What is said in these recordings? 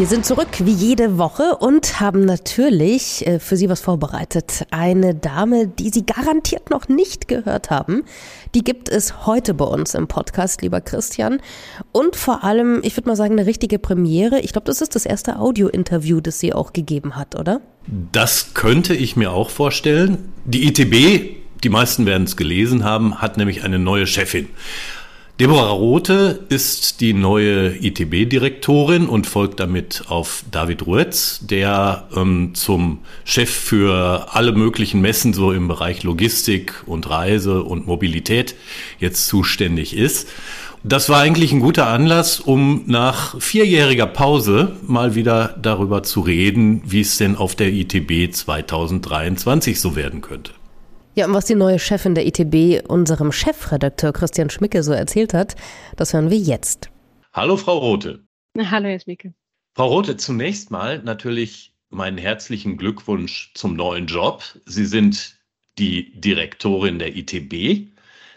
Wir sind zurück wie jede Woche und haben natürlich äh, für Sie was vorbereitet. Eine Dame, die Sie garantiert noch nicht gehört haben, die gibt es heute bei uns im Podcast, lieber Christian. Und vor allem, ich würde mal sagen, eine richtige Premiere. Ich glaube, das ist das erste Audio-Interview, das sie auch gegeben hat, oder? Das könnte ich mir auch vorstellen. Die ITB, die meisten werden es gelesen haben, hat nämlich eine neue Chefin. Deborah Rothe ist die neue ITB-Direktorin und folgt damit auf David Ruetz, der ähm, zum Chef für alle möglichen Messen so im Bereich Logistik und Reise und Mobilität jetzt zuständig ist. Das war eigentlich ein guter Anlass, um nach vierjähriger Pause mal wieder darüber zu reden, wie es denn auf der ITB 2023 so werden könnte. Ja, und was die neue Chefin der ITB unserem Chefredakteur Christian Schmicke so erzählt hat, das hören wir jetzt. Hallo, Frau Rote. Hallo, Herr Schmicke. Frau Rote, zunächst mal natürlich meinen herzlichen Glückwunsch zum neuen Job. Sie sind die Direktorin der ITB.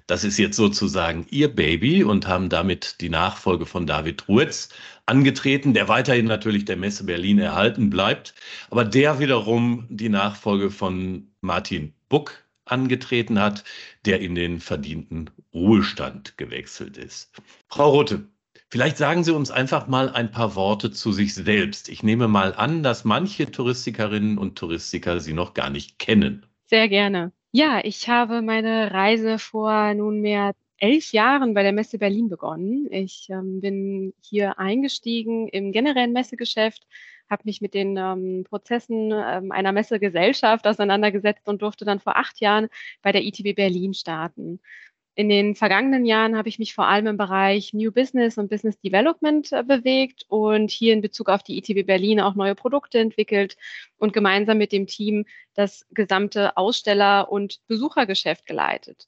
Das ist jetzt sozusagen Ihr Baby und haben damit die Nachfolge von David Ruetz angetreten, der weiterhin natürlich der Messe Berlin erhalten bleibt, aber der wiederum die Nachfolge von Martin Buck angetreten hat, der in den verdienten Ruhestand gewechselt ist. Frau Rote, vielleicht sagen Sie uns einfach mal ein paar Worte zu sich selbst. Ich nehme mal an, dass manche Touristikerinnen und Touristiker Sie noch gar nicht kennen. Sehr gerne. Ja, ich habe meine Reise vor nunmehr elf Jahren bei der Messe Berlin begonnen. Ich ähm, bin hier eingestiegen im generellen Messegeschäft, habe mich mit den ähm, Prozessen ähm, einer Messegesellschaft auseinandergesetzt und durfte dann vor acht Jahren bei der ITB Berlin starten. In den vergangenen Jahren habe ich mich vor allem im Bereich New Business und Business Development äh, bewegt und hier in Bezug auf die ITB Berlin auch neue Produkte entwickelt und gemeinsam mit dem Team das gesamte Aussteller- und Besuchergeschäft geleitet.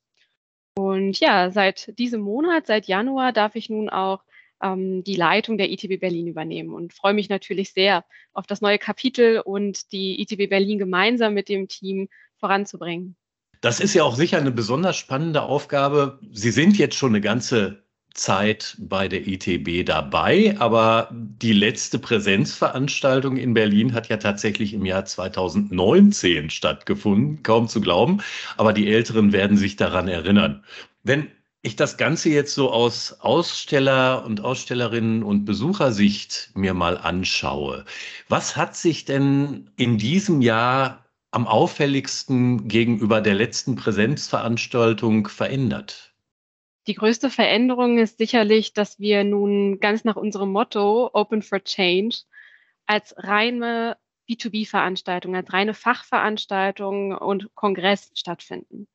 Und ja, seit diesem Monat, seit Januar, darf ich nun auch ähm, die Leitung der ITB Berlin übernehmen und freue mich natürlich sehr auf das neue Kapitel und die ITB Berlin gemeinsam mit dem Team voranzubringen. Das ist ja auch sicher eine besonders spannende Aufgabe. Sie sind jetzt schon eine ganze Zeit bei der ITB dabei, aber die letzte Präsenzveranstaltung in Berlin hat ja tatsächlich im Jahr 2019 stattgefunden, kaum zu glauben, aber die Älteren werden sich daran erinnern. Wenn ich das Ganze jetzt so aus Aussteller und Ausstellerinnen und Besuchersicht mir mal anschaue, was hat sich denn in diesem Jahr am auffälligsten gegenüber der letzten Präsenzveranstaltung verändert? Die größte Veränderung ist sicherlich, dass wir nun ganz nach unserem Motto Open for Change als reine B2B-Veranstaltung, als reine Fachveranstaltung und Kongress stattfinden.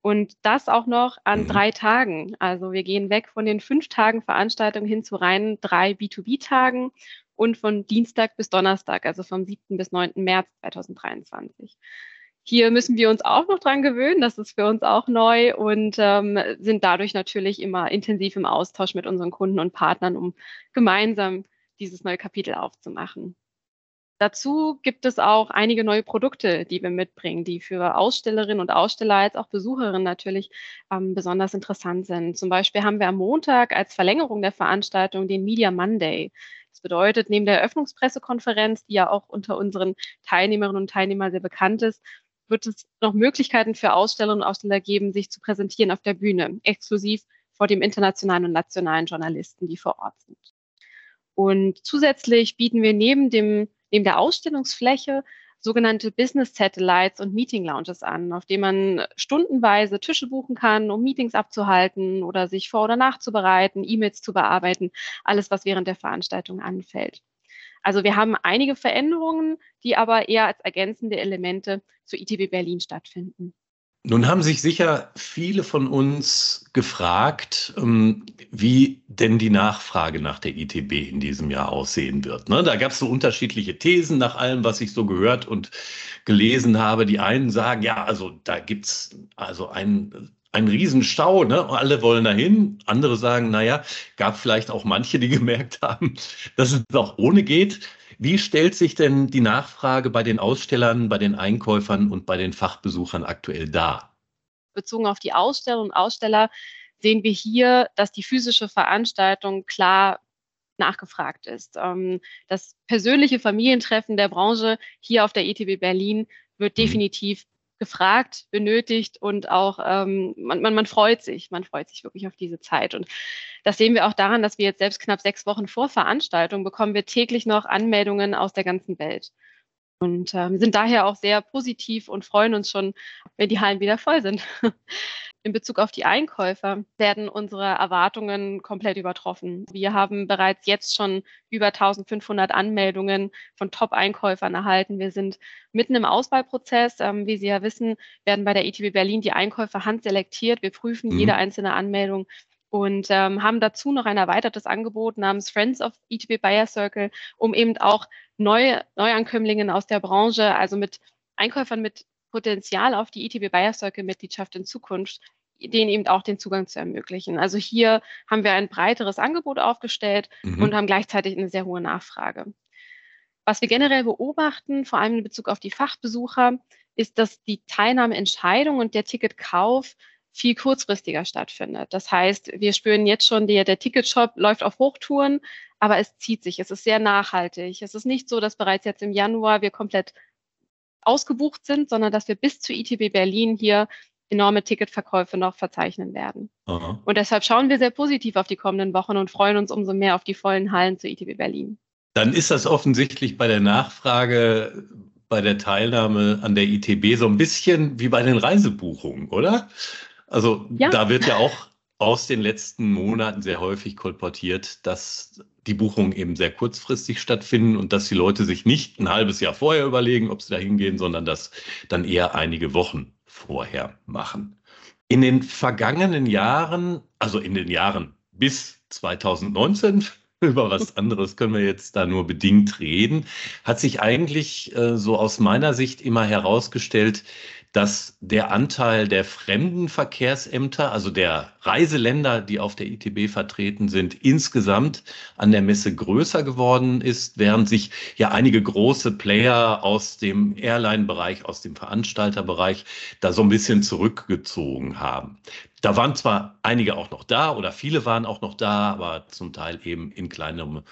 Und das auch noch an mhm. drei Tagen. Also wir gehen weg von den fünf Tagen Veranstaltung hin zu reinen drei B2B-Tagen und von Dienstag bis Donnerstag, also vom 7. bis 9. März 2023. Hier müssen wir uns auch noch dran gewöhnen. Das ist für uns auch neu und ähm, sind dadurch natürlich immer intensiv im Austausch mit unseren Kunden und Partnern, um gemeinsam dieses neue Kapitel aufzumachen. Dazu gibt es auch einige neue Produkte, die wir mitbringen, die für Ausstellerinnen und Aussteller als auch Besucherinnen natürlich ähm, besonders interessant sind. Zum Beispiel haben wir am Montag als Verlängerung der Veranstaltung den Media Monday. Das bedeutet, neben der Eröffnungspressekonferenz, die ja auch unter unseren Teilnehmerinnen und Teilnehmern sehr bekannt ist, wird es noch Möglichkeiten für Ausstellerinnen und Aussteller geben, sich zu präsentieren auf der Bühne, exklusiv vor dem internationalen und nationalen Journalisten, die vor Ort sind. Und zusätzlich bieten wir neben dem, neben der Ausstellungsfläche sogenannte Business Satellites und Meeting Lounges an, auf denen man stundenweise Tische buchen kann, um Meetings abzuhalten oder sich vor- oder nachzubereiten, E-Mails zu bearbeiten, alles, was während der Veranstaltung anfällt. Also wir haben einige Veränderungen, die aber eher als ergänzende Elemente zu ITB Berlin stattfinden. Nun haben sich sicher viele von uns gefragt, ähm, wie denn die Nachfrage nach der ITB in diesem Jahr aussehen wird. Ne? Da gab es so unterschiedliche Thesen nach allem, was ich so gehört und gelesen habe. Die einen sagen, ja, also da gibt es also einen ein Riesenstau, ne? Alle wollen dahin. Andere sagen, naja, gab vielleicht auch manche, die gemerkt haben, dass es auch ohne geht. Wie stellt sich denn die Nachfrage bei den Ausstellern, bei den Einkäufern und bei den Fachbesuchern aktuell dar? Bezogen auf die Aussteller und Aussteller sehen wir hier, dass die physische Veranstaltung klar nachgefragt ist. Ähm, das persönliche Familientreffen der Branche hier auf der ETB Berlin wird mhm. definitiv gefragt, benötigt und auch ähm, man, man, man freut sich, man freut sich wirklich auf diese Zeit. Und das sehen wir auch daran, dass wir jetzt selbst knapp sechs Wochen vor Veranstaltung bekommen wir täglich noch Anmeldungen aus der ganzen Welt. Und ähm, sind daher auch sehr positiv und freuen uns schon, wenn die Hallen wieder voll sind. In Bezug auf die Einkäufer werden unsere Erwartungen komplett übertroffen. Wir haben bereits jetzt schon über 1500 Anmeldungen von Top-Einkäufern erhalten. Wir sind mitten im Auswahlprozess. Ähm, wie Sie ja wissen, werden bei der ETB Berlin die Einkäufer handselektiert. Wir prüfen mhm. jede einzelne Anmeldung und ähm, haben dazu noch ein erweitertes Angebot namens Friends of ETB Buyer Circle, um eben auch neue Neuankömmlingen aus der Branche, also mit Einkäufern mit Potenzial auf die ETB Buyer Circle Mitgliedschaft in Zukunft, denen eben auch den Zugang zu ermöglichen. Also hier haben wir ein breiteres Angebot aufgestellt mhm. und haben gleichzeitig eine sehr hohe Nachfrage. Was wir generell beobachten, vor allem in Bezug auf die Fachbesucher, ist, dass die Teilnahmeentscheidung und der Ticketkauf viel kurzfristiger stattfindet. Das heißt, wir spüren jetzt schon, der, der Ticketshop läuft auf Hochtouren, aber es zieht sich, es ist sehr nachhaltig. Es ist nicht so, dass bereits jetzt im Januar wir komplett ausgebucht sind, sondern dass wir bis zu ITB Berlin hier enorme Ticketverkäufe noch verzeichnen werden. Aha. Und deshalb schauen wir sehr positiv auf die kommenden Wochen und freuen uns umso mehr auf die vollen Hallen zu ITB Berlin. Dann ist das offensichtlich bei der Nachfrage, bei der Teilnahme an der ITB so ein bisschen wie bei den Reisebuchungen, oder? Also ja. da wird ja auch aus den letzten Monaten sehr häufig kolportiert, dass die Buchungen eben sehr kurzfristig stattfinden und dass die Leute sich nicht ein halbes Jahr vorher überlegen, ob sie da hingehen, sondern das dann eher einige Wochen vorher machen. In den vergangenen Jahren, also in den Jahren bis 2019, über was anderes können wir jetzt da nur bedingt reden, hat sich eigentlich äh, so aus meiner Sicht immer herausgestellt, dass der Anteil der Fremdenverkehrsämter, also der Reiseländer, die auf der ITB vertreten sind, insgesamt an der Messe größer geworden ist, während sich ja einige große Player aus dem Airline-Bereich, aus dem Veranstalterbereich da so ein bisschen zurückgezogen haben. Da waren zwar einige auch noch da oder viele waren auch noch da, aber zum Teil eben in kleinerem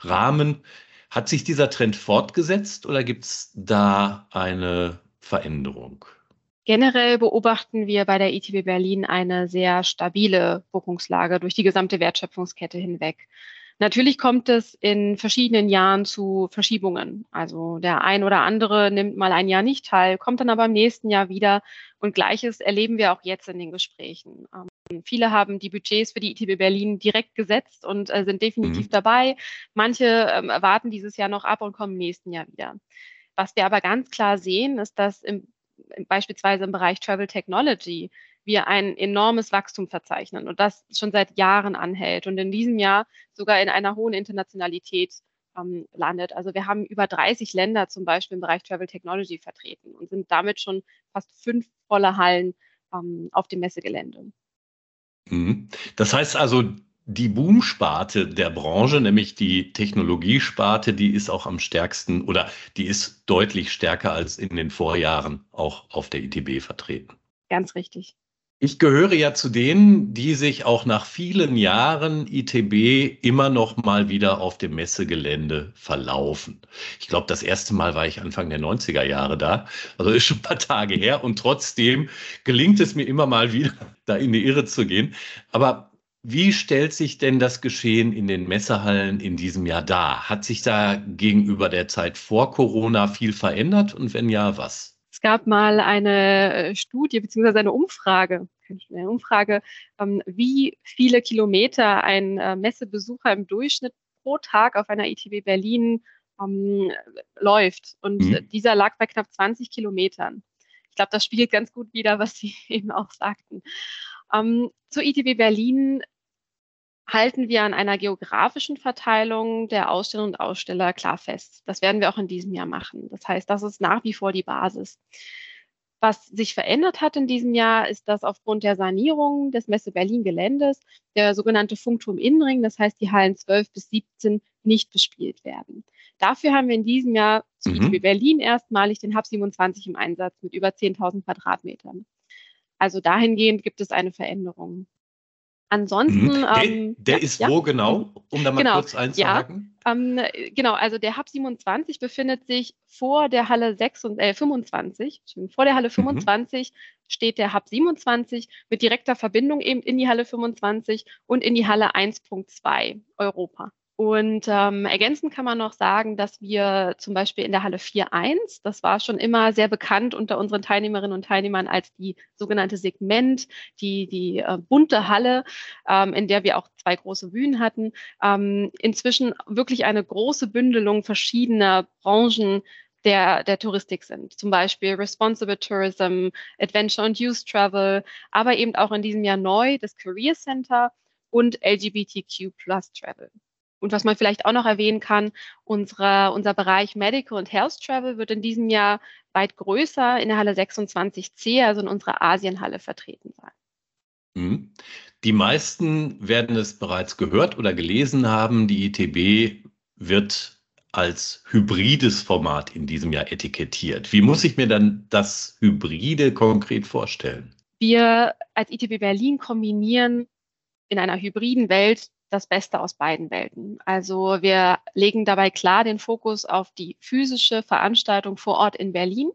Rahmen. Hat sich dieser Trend fortgesetzt oder gibt es da eine Veränderung? Generell beobachten wir bei der ITB Berlin eine sehr stabile Buchungslage durch die gesamte Wertschöpfungskette hinweg. Natürlich kommt es in verschiedenen Jahren zu Verschiebungen. Also der ein oder andere nimmt mal ein Jahr nicht teil, kommt dann aber im nächsten Jahr wieder. Und gleiches erleben wir auch jetzt in den Gesprächen. Ähm, viele haben die Budgets für die ITB Berlin direkt gesetzt und äh, sind definitiv mhm. dabei. Manche ähm, warten dieses Jahr noch ab und kommen im nächsten Jahr wieder. Was wir aber ganz klar sehen, ist, dass im beispielsweise im Bereich Travel Technology wir ein enormes Wachstum verzeichnen und das schon seit Jahren anhält und in diesem Jahr sogar in einer hohen Internationalität ähm, landet. Also wir haben über 30 Länder zum Beispiel im Bereich Travel Technology vertreten und sind damit schon fast fünf volle Hallen ähm, auf dem Messegelände. Mhm. Das heißt also, die Boomsparte der Branche, nämlich die Technologiesparte, die ist auch am stärksten oder die ist deutlich stärker als in den Vorjahren auch auf der ITB vertreten. Ganz richtig. Ich gehöre ja zu denen, die sich auch nach vielen Jahren ITB immer noch mal wieder auf dem Messegelände verlaufen. Ich glaube, das erste Mal war ich Anfang der 90er Jahre da. Also ist schon ein paar Tage her und trotzdem gelingt es mir immer mal wieder, da in die Irre zu gehen. Aber wie stellt sich denn das Geschehen in den Messehallen in diesem Jahr dar? Hat sich da gegenüber der Zeit vor Corona viel verändert und wenn ja, was? Es gab mal eine äh, Studie bzw. eine Umfrage, eine Umfrage, ähm, wie viele Kilometer ein äh, Messebesucher im Durchschnitt pro Tag auf einer ITB Berlin ähm, läuft. Und mhm. dieser lag bei knapp 20 Kilometern. Ich glaube, das spiegelt ganz gut wider, was Sie eben auch sagten. Ähm, zur ITB Berlin halten wir an einer geografischen Verteilung der Ausstellerinnen und Aussteller klar fest. Das werden wir auch in diesem Jahr machen. Das heißt, das ist nach wie vor die Basis. Was sich verändert hat in diesem Jahr, ist, dass aufgrund der Sanierung des Messe Berlin Geländes der sogenannte Funkturm Innenring, das heißt die Hallen 12 bis 17, nicht bespielt werden. Dafür haben wir in diesem Jahr zu mhm. Berlin erstmalig den Hub 27 im Einsatz mit über 10.000 Quadratmetern. Also dahingehend gibt es eine Veränderung. Ansonsten. Mhm. Der, ähm, der ja, ist ja. wo genau, um da mal genau, kurz einzuhaken? Ja, ähm, genau, also der Hub 27 befindet sich vor der Halle 6 und, äh, 25. Vor der Halle 25 mhm. steht der Hub 27 mit direkter Verbindung eben in die Halle 25 und in die Halle 1.2 Europa. Und ähm, ergänzend kann man noch sagen, dass wir zum Beispiel in der Halle 4.1, das war schon immer sehr bekannt unter unseren Teilnehmerinnen und Teilnehmern als die sogenannte Segment, die, die äh, bunte Halle, ähm, in der wir auch zwei große Bühnen hatten, ähm, inzwischen wirklich eine große Bündelung verschiedener Branchen der, der Touristik sind. Zum Beispiel Responsible Tourism, Adventure and Youth Travel, aber eben auch in diesem Jahr neu das Career Center und LGBTQ Plus Travel. Und was man vielleicht auch noch erwähnen kann, unsere, unser Bereich Medical und Health Travel wird in diesem Jahr weit größer in der Halle 26c, also in unserer Asienhalle vertreten sein. Mhm. Die meisten werden es bereits gehört oder gelesen haben. Die ITB wird als hybrides Format in diesem Jahr etikettiert. Wie muss ich mir dann das Hybride konkret vorstellen? Wir als ITB Berlin kombinieren in einer hybriden Welt das Beste aus beiden Welten. Also wir legen dabei klar den Fokus auf die physische Veranstaltung vor Ort in Berlin,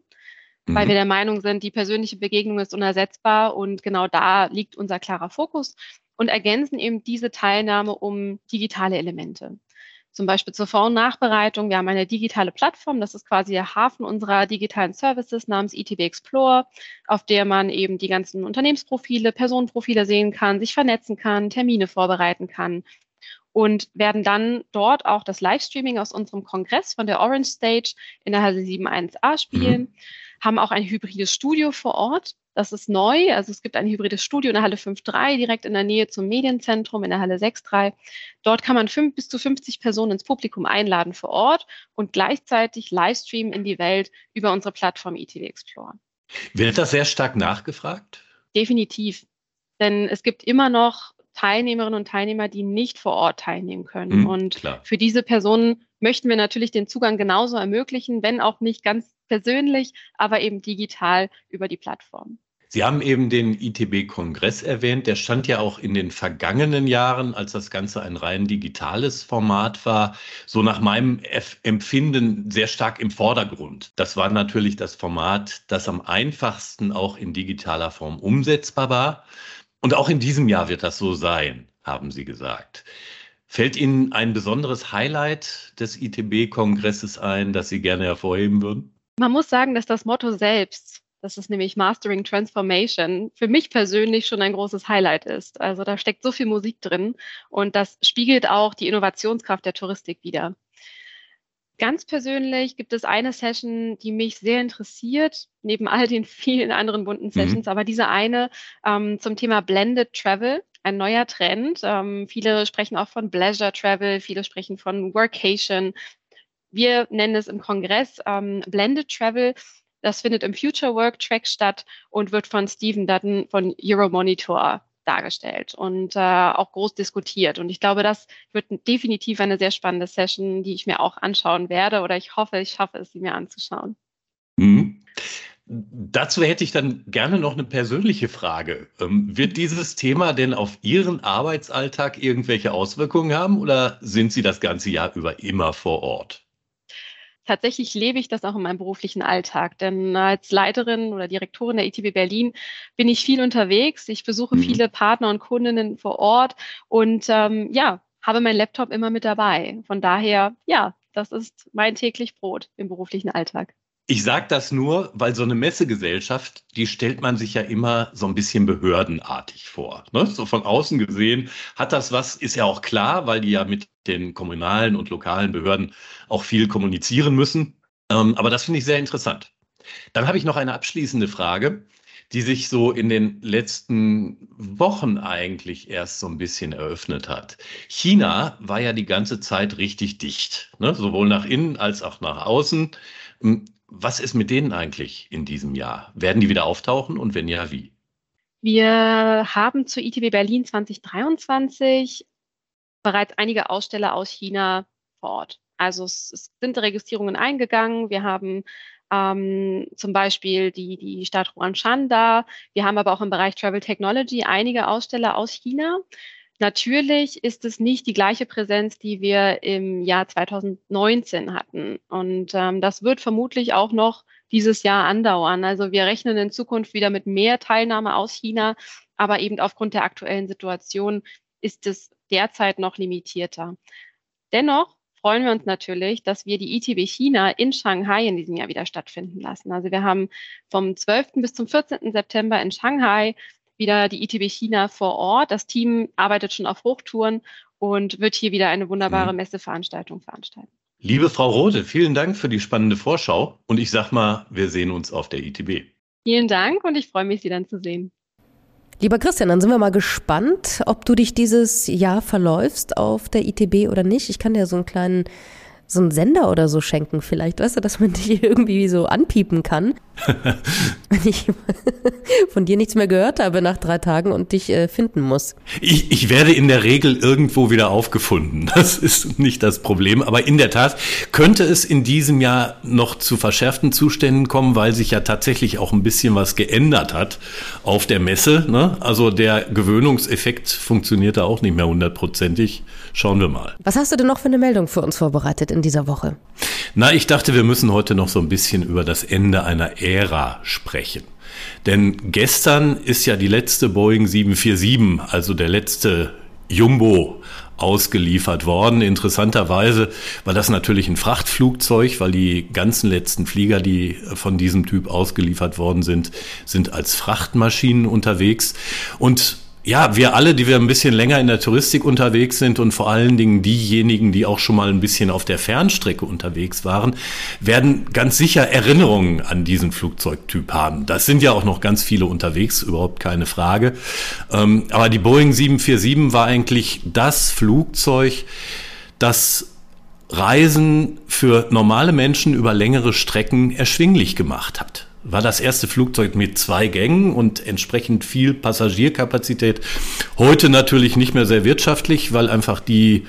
mhm. weil wir der Meinung sind, die persönliche Begegnung ist unersetzbar und genau da liegt unser klarer Fokus und ergänzen eben diese Teilnahme um digitale Elemente zum Beispiel zur Vor- und Nachbereitung. Wir haben eine digitale Plattform, das ist quasi der Hafen unserer digitalen Services namens ITB Explore, auf der man eben die ganzen Unternehmensprofile, Personenprofile sehen kann, sich vernetzen kann, Termine vorbereiten kann und werden dann dort auch das Livestreaming aus unserem Kongress von der Orange Stage in der Halle 7.1a spielen, mhm. haben auch ein hybrides Studio vor Ort, das ist neu. Also es gibt ein hybrides Studio in der Halle 5.3, direkt in der Nähe zum Medienzentrum in der Halle 6.3. Dort kann man fünf, bis zu 50 Personen ins Publikum einladen vor Ort und gleichzeitig Livestreamen in die Welt über unsere Plattform ETV Explorer. Wird das sehr stark nachgefragt? Definitiv. Denn es gibt immer noch Teilnehmerinnen und Teilnehmer, die nicht vor Ort teilnehmen können. Hm, und klar. für diese Personen möchten wir natürlich den Zugang genauso ermöglichen, wenn auch nicht ganz persönlich, aber eben digital über die Plattform. Sie haben eben den ITB-Kongress erwähnt. Der stand ja auch in den vergangenen Jahren, als das Ganze ein rein digitales Format war, so nach meinem Empfinden sehr stark im Vordergrund. Das war natürlich das Format, das am einfachsten auch in digitaler Form umsetzbar war. Und auch in diesem Jahr wird das so sein, haben Sie gesagt. Fällt Ihnen ein besonderes Highlight des ITB-Kongresses ein, das Sie gerne hervorheben würden? Man muss sagen, dass das Motto selbst das ist nämlich Mastering Transformation, für mich persönlich schon ein großes Highlight ist. Also da steckt so viel Musik drin und das spiegelt auch die Innovationskraft der Touristik wider. Ganz persönlich gibt es eine Session, die mich sehr interessiert, neben all den vielen anderen bunten mhm. Sessions, mhm. aber diese eine ähm, zum Thema Blended Travel, ein neuer Trend. Ähm, viele sprechen auch von Pleasure Travel, viele sprechen von Workation. Wir nennen es im Kongress ähm, Blended Travel das findet im Future Work Track statt und wird von Stephen Dutton von Euromonitor dargestellt und äh, auch groß diskutiert. Und ich glaube, das wird definitiv eine sehr spannende Session, die ich mir auch anschauen werde oder ich hoffe, ich schaffe es, sie mir anzuschauen. Mhm. Dazu hätte ich dann gerne noch eine persönliche Frage. Ähm, wird dieses Thema denn auf Ihren Arbeitsalltag irgendwelche Auswirkungen haben oder sind Sie das ganze Jahr über immer vor Ort? Tatsächlich lebe ich das auch in meinem beruflichen Alltag. Denn als Leiterin oder Direktorin der ITB Berlin bin ich viel unterwegs. Ich besuche mhm. viele Partner und Kundinnen vor Ort und ähm, ja, habe meinen Laptop immer mit dabei. Von daher, ja, das ist mein täglich Brot im beruflichen Alltag. Ich sage das nur, weil so eine Messegesellschaft, die stellt man sich ja immer so ein bisschen behördenartig vor. Ne? So von außen gesehen hat das was, ist ja auch klar, weil die ja mit den kommunalen und lokalen Behörden auch viel kommunizieren müssen. Ähm, aber das finde ich sehr interessant. Dann habe ich noch eine abschließende Frage, die sich so in den letzten Wochen eigentlich erst so ein bisschen eröffnet hat. China war ja die ganze Zeit richtig dicht, ne? sowohl nach innen als auch nach außen. Was ist mit denen eigentlich in diesem Jahr? Werden die wieder auftauchen und wenn ja, wie? Wir haben zur ITB Berlin 2023 bereits einige Aussteller aus China vor Ort. Also es, es sind Registrierungen eingegangen. Wir haben ähm, zum Beispiel die, die Stadt Huangshan da. Wir haben aber auch im Bereich Travel Technology einige Aussteller aus China. Natürlich ist es nicht die gleiche Präsenz, die wir im Jahr 2019 hatten. Und ähm, das wird vermutlich auch noch dieses Jahr andauern. Also wir rechnen in Zukunft wieder mit mehr Teilnahme aus China, aber eben aufgrund der aktuellen Situation ist es derzeit noch limitierter. Dennoch freuen wir uns natürlich, dass wir die ITB China in Shanghai in diesem Jahr wieder stattfinden lassen. Also wir haben vom 12. bis zum 14. September in Shanghai wieder die ITB China vor Ort. Das Team arbeitet schon auf Hochtouren und wird hier wieder eine wunderbare mhm. Messeveranstaltung veranstalten. Liebe Frau Rode, vielen Dank für die spannende Vorschau und ich sag mal, wir sehen uns auf der ITB. Vielen Dank und ich freue mich, Sie dann zu sehen. Lieber Christian, dann sind wir mal gespannt, ob du dich dieses Jahr verläufst auf der ITB oder nicht. Ich kann dir so einen kleinen so einen Sender oder so schenken vielleicht, weißt du, dass man dich irgendwie so anpiepen kann. wenn ich von dir nichts mehr gehört habe nach drei Tagen und dich äh, finden muss. Ich, ich werde in der Regel irgendwo wieder aufgefunden. Das ist nicht das Problem. Aber in der Tat könnte es in diesem Jahr noch zu verschärften Zuständen kommen, weil sich ja tatsächlich auch ein bisschen was geändert hat auf der Messe. Ne? Also der Gewöhnungseffekt funktioniert da auch nicht mehr hundertprozentig. Schauen wir mal. Was hast du denn noch für eine Meldung für uns vorbereitet in dieser Woche? Na, ich dachte, wir müssen heute noch so ein bisschen über das Ende einer Ära sprechen. Denn gestern ist ja die letzte Boeing 747, also der letzte Jumbo ausgeliefert worden. Interessanterweise war das natürlich ein Frachtflugzeug, weil die ganzen letzten Flieger, die von diesem Typ ausgeliefert worden sind, sind als Frachtmaschinen unterwegs. Und ja, wir alle, die wir ein bisschen länger in der Touristik unterwegs sind und vor allen Dingen diejenigen, die auch schon mal ein bisschen auf der Fernstrecke unterwegs waren, werden ganz sicher Erinnerungen an diesen Flugzeugtyp haben. Das sind ja auch noch ganz viele unterwegs, überhaupt keine Frage. Ähm, aber die Boeing 747 war eigentlich das Flugzeug, das Reisen für normale Menschen über längere Strecken erschwinglich gemacht hat war das erste Flugzeug mit zwei Gängen und entsprechend viel Passagierkapazität. Heute natürlich nicht mehr sehr wirtschaftlich, weil einfach die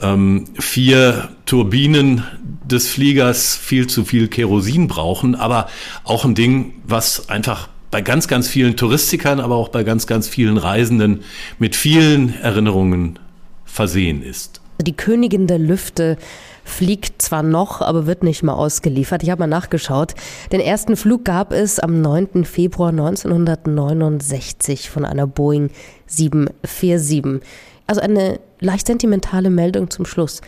ähm, vier Turbinen des Fliegers viel zu viel Kerosin brauchen, aber auch ein Ding, was einfach bei ganz, ganz vielen Touristikern, aber auch bei ganz, ganz vielen Reisenden mit vielen Erinnerungen versehen ist. Die Königin der Lüfte fliegt zwar noch, aber wird nicht mehr ausgeliefert. Ich habe mal nachgeschaut. Den ersten Flug gab es am 9. Februar 1969 von einer Boeing 747. Also eine leicht sentimentale Meldung zum Schluss.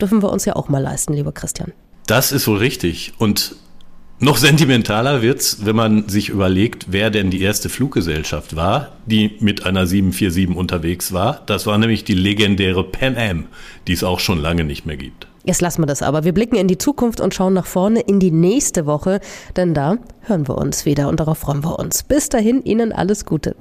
Dürfen wir uns ja auch mal leisten, lieber Christian. Das ist wohl richtig. Und noch sentimentaler wird's, wenn man sich überlegt, wer denn die erste Fluggesellschaft war, die mit einer 747 unterwegs war. Das war nämlich die legendäre Pan Am, die es auch schon lange nicht mehr gibt. Jetzt lassen wir das aber. Wir blicken in die Zukunft und schauen nach vorne in die nächste Woche, denn da hören wir uns wieder und darauf freuen wir uns. Bis dahin, Ihnen alles Gute.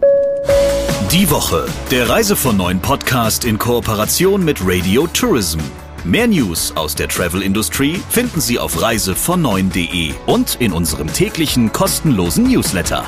Die Woche, der Reise von neuen Podcast in Kooperation mit Radio Tourism. Mehr News aus der Travel Industry finden Sie auf reisevon und in unserem täglichen kostenlosen Newsletter.